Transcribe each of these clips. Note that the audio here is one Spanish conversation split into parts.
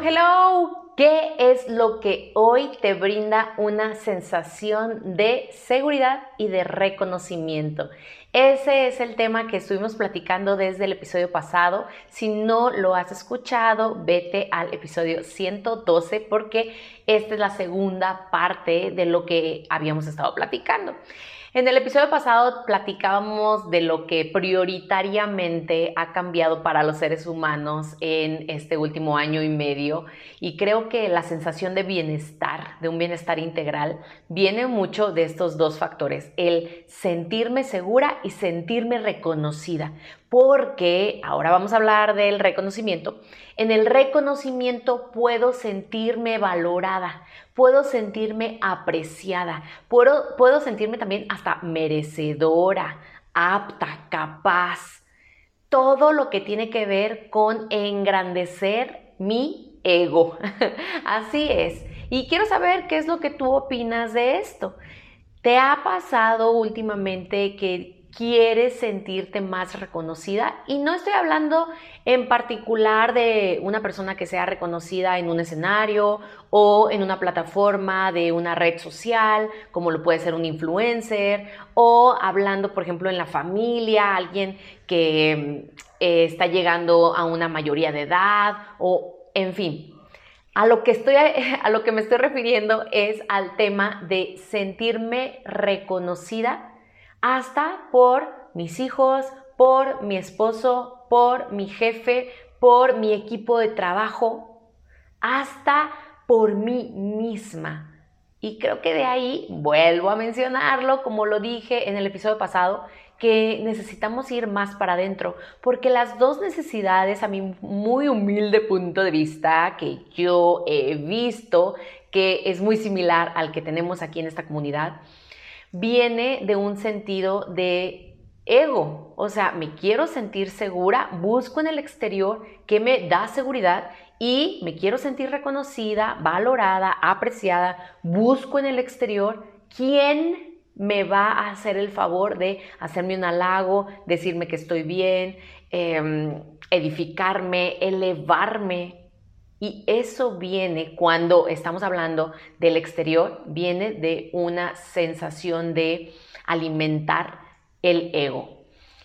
Hello. ¿Qué es lo que hoy te brinda una sensación de seguridad y de reconocimiento? Ese es el tema que estuvimos platicando desde el episodio pasado. Si no lo has escuchado, vete al episodio 112 porque esta es la segunda parte de lo que habíamos estado platicando. En el episodio pasado platicábamos de lo que prioritariamente ha cambiado para los seres humanos en este último año y medio y creo que la sensación de bienestar, de un bienestar integral, viene mucho de estos dos factores, el sentirme segura y sentirme reconocida, porque ahora vamos a hablar del reconocimiento. En el reconocimiento puedo sentirme valorada, puedo sentirme apreciada, puedo, puedo sentirme también hasta merecedora, apta, capaz. Todo lo que tiene que ver con engrandecer mi ego. Así es. Y quiero saber qué es lo que tú opinas de esto. ¿Te ha pasado últimamente que quieres sentirte más reconocida y no estoy hablando en particular de una persona que sea reconocida en un escenario o en una plataforma de una red social, como lo puede ser un influencer, o hablando, por ejemplo, en la familia, alguien que eh, está llegando a una mayoría de edad, o en fin. A lo, que estoy, a lo que me estoy refiriendo es al tema de sentirme reconocida hasta por mis hijos, por mi esposo, por mi jefe, por mi equipo de trabajo, hasta por mí misma. Y creo que de ahí vuelvo a mencionarlo, como lo dije en el episodio pasado, que necesitamos ir más para adentro, porque las dos necesidades, a mi muy humilde punto de vista, que yo he visto que es muy similar al que tenemos aquí en esta comunidad, viene de un sentido de ego, o sea, me quiero sentir segura, busco en el exterior que me da seguridad y me quiero sentir reconocida, valorada, apreciada, busco en el exterior quién me va a hacer el favor de hacerme un halago, decirme que estoy bien, em, edificarme, elevarme, y eso viene cuando estamos hablando del exterior, viene de una sensación de alimentar el ego.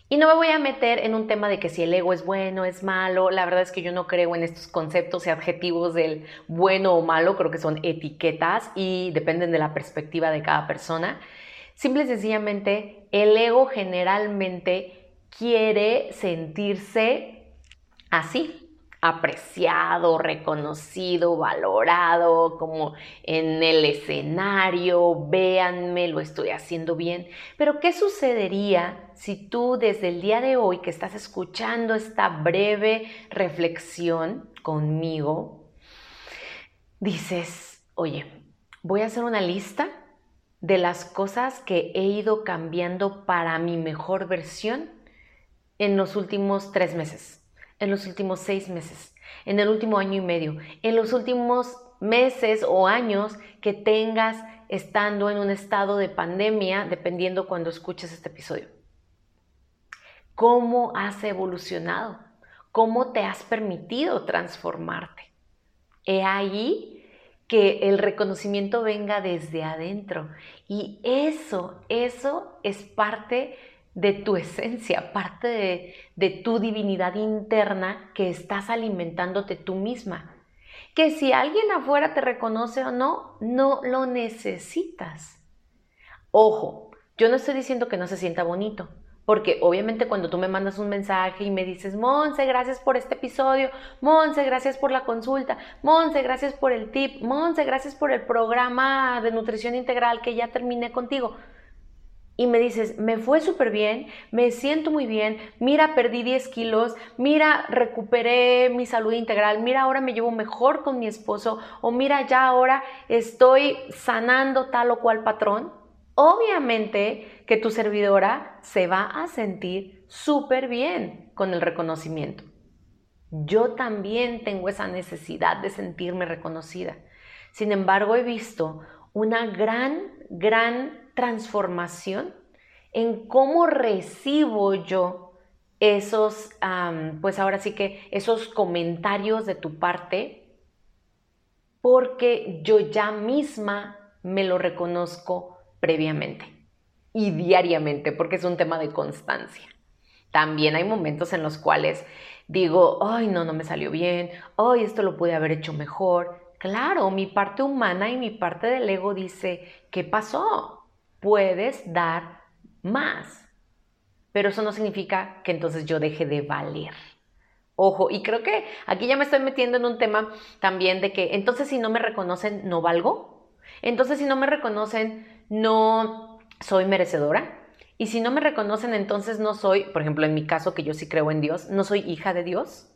Y no me voy a meter en un tema de que si el ego es bueno, es malo. La verdad es que yo no creo en estos conceptos y adjetivos del bueno o malo. Creo que son etiquetas y dependen de la perspectiva de cada persona. Simple y sencillamente, el ego generalmente quiere sentirse así, apreciado, reconocido, valorado, como en el escenario, véanme, lo estoy haciendo bien. Pero ¿qué sucedería si tú desde el día de hoy que estás escuchando esta breve reflexión conmigo, dices, oye, voy a hacer una lista de las cosas que he ido cambiando para mi mejor versión en los últimos tres meses? En los últimos seis meses, en el último año y medio, en los últimos meses o años que tengas estando en un estado de pandemia, dependiendo cuando escuches este episodio. ¿Cómo has evolucionado? ¿Cómo te has permitido transformarte? He ahí que el reconocimiento venga desde adentro. Y eso, eso es parte de tu esencia, parte de, tu divinidad interna que estás alimentándote tú misma. Que si alguien afuera te reconoce o no, no lo necesitas. Ojo, yo no estoy diciendo que no se sienta bonito, porque obviamente cuando tú me mandas un mensaje y me dices, Monse, gracias por este episodio, Monse, gracias por la consulta, Monse, gracias por el tip, Monse, gracias por el programa de nutrición integral que ya terminé contigo y me dices, me fue súper bien, me siento muy bien, mira, perdí 10 kilos, mira, recuperé mi salud integral, mira, ahora me llevo mejor con mi esposo, o mira, ya ahora estoy sanando tal o cual patrón, obviamente que tu servidora se va a sentir súper bien con el reconocimiento. Yo también tengo esa necesidad de sentirme reconocida. Sin embargo, he visto una gran, gran transformación en cómo recibo yo esos, pues ahora sí que esos comentarios de tu parte, porque yo ya misma me lo reconozco previamente y diariamente, porque es un tema de constancia. También hay momentos en los cuales digo, ay, no, no me salió bien, ay, esto lo pude haber hecho mejor. Claro, mi parte humana y mi parte del ego dice, ¿qué pasó? Puedes dar más. Pero eso no significa que entonces yo deje de valer. Ojo, y creo que aquí ya me estoy metiendo en un tema también de que entonces si no me reconocen, no valgo. Entonces si no me reconocen, no soy merecedora. Y si no me reconocen, entonces no soy, por ejemplo, en mi caso que yo sí creo en Dios, no soy hija de Dios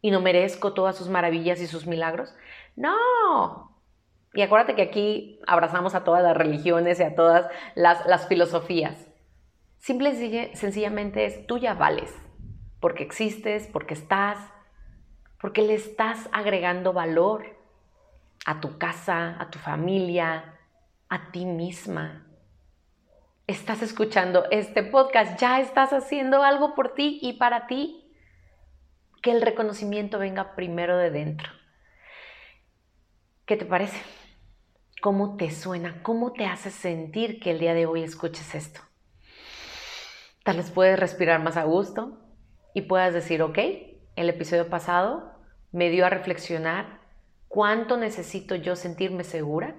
y no merezco todas sus maravillas y sus milagros. No, y acuérdate que aquí abrazamos a todas las religiones y a todas las, filosofías. Simple y sencillamente es, tú ya vales, porque existes, porque estás, porque le estás agregando valor a tu casa, a tu familia, a ti misma. Estás escuchando este podcast, ya estás haciendo algo por ti y para ti. Que el reconocimiento venga primero de dentro. ¿Qué te parece? ¿Cómo te suena? ¿Cómo te hace sentir que el día de hoy escuches esto? Tal vez puedes respirar más a gusto y puedas decir, ok, el episodio pasado me dio a reflexionar cuánto necesito yo sentirme segura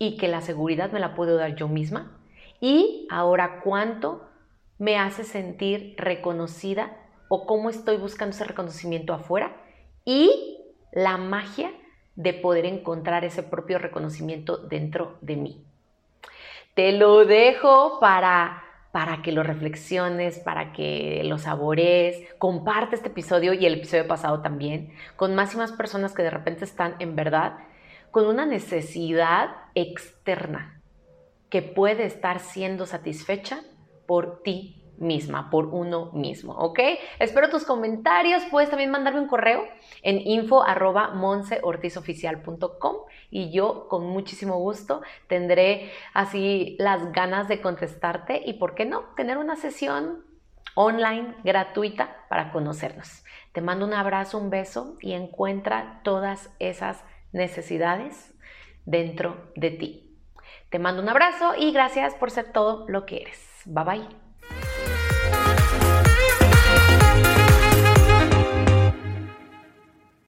y que la seguridad me la puedo dar yo misma y ahora cuánto me hace sentir reconocida o cómo estoy buscando ese reconocimiento afuera y la magia de poder encontrar ese propio reconocimiento dentro de mí. Te lo dejo para, para que lo reflexiones, para que lo sabores, comparte este episodio y el episodio pasado también con más y más personas que de repente están en verdad con una necesidad externa que puede estar siendo satisfecha por ti misma, por uno mismo, ¿ok? Espero tus comentarios, puedes también mandarme un correo en info arroba y yo con muchísimo gusto tendré así las ganas de contestarte y, ¿por qué no?, tener una sesión online gratuita para conocernos. Te mando un abrazo, un beso y encuentra todas esas necesidades dentro de ti. Te mando un abrazo y gracias por ser todo lo que eres. Bye bye.